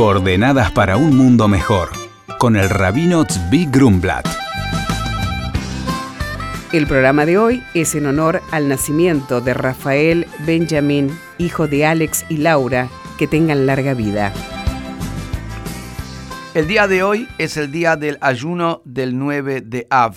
Coordenadas para un mundo mejor, con el rabino Tzvi Grumblat. El programa de hoy es en honor al nacimiento de Rafael Benjamín, hijo de Alex y Laura, que tengan larga vida. El día de hoy es el día del ayuno del 9 de Av,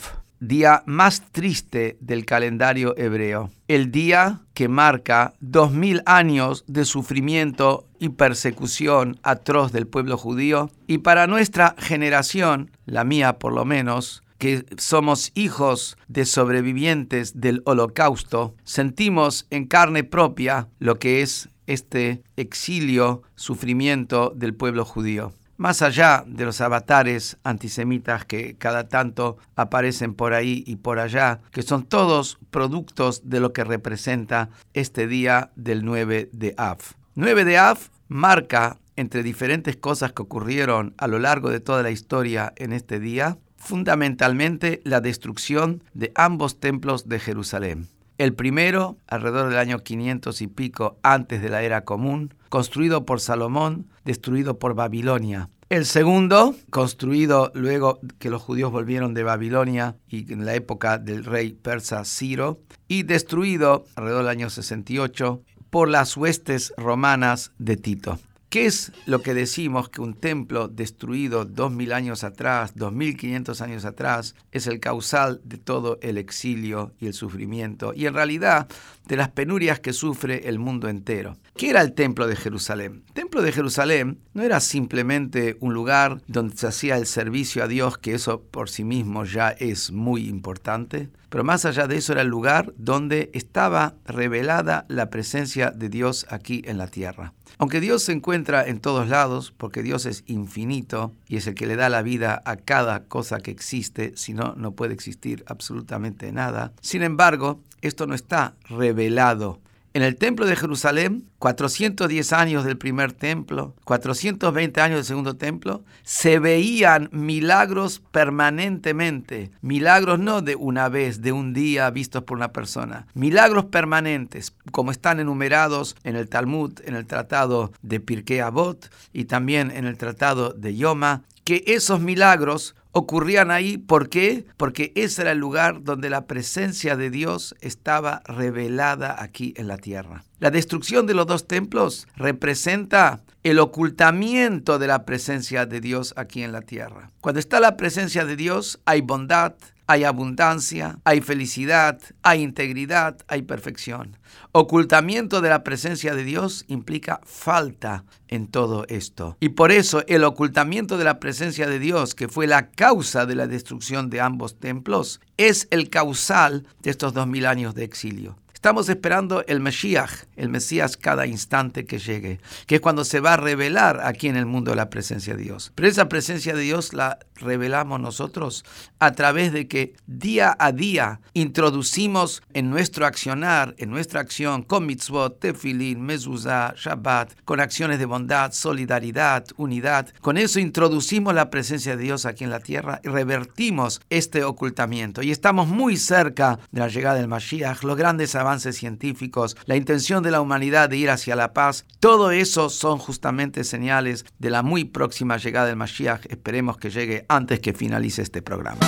día más triste del calendario hebreo. El día que marca dos mil años de sufrimiento y persecución atroz del pueblo judío. Y para nuestra generación, la mía por lo menos, que somos hijos de sobrevivientes del holocausto, sentimos en carne propia lo que es este exilio, sufrimiento del pueblo judío más allá de los avatares antisemitas que cada tanto aparecen por ahí y por allá, que son todos productos de lo que representa este día del 9 de Av. 9 de Av marca, entre diferentes cosas que ocurrieron a lo largo de toda la historia en este día, fundamentalmente la destrucción de ambos templos de Jerusalén. El primero, alrededor del año 500 y pico antes de la era común, construido por Salomón, destruido por Babilonia. El segundo, construido luego que los judíos volvieron de Babilonia y en la época del rey persa Ciro, y destruido alrededor del año 68 por las huestes romanas de Tito. ¿Qué es lo que decimos que un templo destruido dos mil años atrás, dos mil quinientos años atrás, es el causal de todo el exilio y el sufrimiento y en realidad de las penurias que sufre el mundo entero? ¿Qué era el templo de Jerusalén? El templo de Jerusalén no era simplemente un lugar donde se hacía el servicio a Dios, que eso por sí mismo ya es muy importante, pero más allá de eso era el lugar donde estaba revelada la presencia de Dios aquí en la tierra. Aunque Dios se encuentra en todos lados, porque Dios es infinito y es el que le da la vida a cada cosa que existe, si no, no puede existir absolutamente nada. Sin embargo, esto no está revelado en el templo de Jerusalén, 410 años del primer templo, 420 años del segundo templo, se veían milagros permanentemente. Milagros no de una vez, de un día vistos por una persona. Milagros permanentes, como están enumerados en el Talmud, en el tratado de Pirkei Avot y también en el tratado de Yoma, que esos milagros ocurrían ahí. ¿Por qué? Porque ese era el lugar donde la presencia de Dios estaba revelada aquí en la tierra. La destrucción de los dos templos representa el ocultamiento de la presencia de Dios aquí en la tierra. Cuando está la presencia de Dios hay bondad, hay abundancia, hay felicidad, hay integridad, hay perfección. Ocultamiento de la presencia de Dios implica falta en todo esto. Y por eso el ocultamiento de la presencia de Dios, que fue la causa de la destrucción de ambos templos, es el causal de estos dos mil años de exilio. Estamos esperando el Mesías, el Mesías cada instante que llegue, que es cuando se va a revelar aquí en el mundo la presencia de Dios. Pero esa presencia de Dios la revelamos nosotros a través de que día a día introducimos en nuestro accionar, en nuestra acción, con mitzvot, tefilin, mezuzah, shabbat, con acciones de bondad, solidaridad, unidad. Con eso introducimos la presencia de Dios aquí en la tierra y revertimos este ocultamiento. Y estamos muy cerca de la llegada del Mashiach, los grandes avances científicos, la intención de la humanidad de ir hacia la paz, todo eso son justamente señales de la muy próxima llegada del Mashiach. Esperemos que llegue antes que finalice este programa.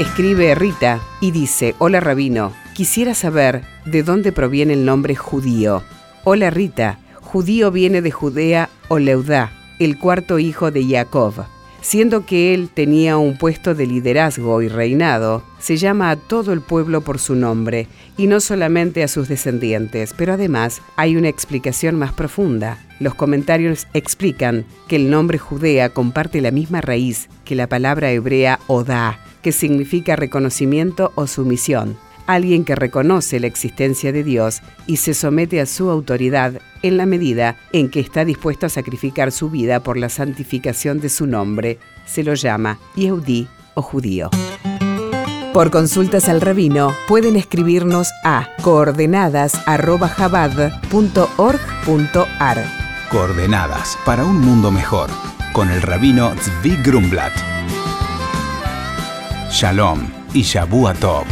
Escribe Rita y dice, hola rabino, quisiera saber de dónde proviene el nombre judío. Hola Rita, judío viene de Judea o Leudá, el cuarto hijo de Jacob. Siendo que él tenía un puesto de liderazgo y reinado, se llama a todo el pueblo por su nombre, y no solamente a sus descendientes, pero además hay una explicación más profunda. Los comentarios explican que el nombre Judea comparte la misma raíz que la palabra hebrea Odá, que significa reconocimiento o sumisión alguien que reconoce la existencia de Dios y se somete a su autoridad en la medida en que está dispuesto a sacrificar su vida por la santificación de su nombre. Se lo llama Yehudí o judío. Por consultas al rabino pueden escribirnos a coordenadas.jabad.org.ar. Coordenadas para un mundo mejor con el rabino Zvi Grumblat. Shalom y Shabu Tov.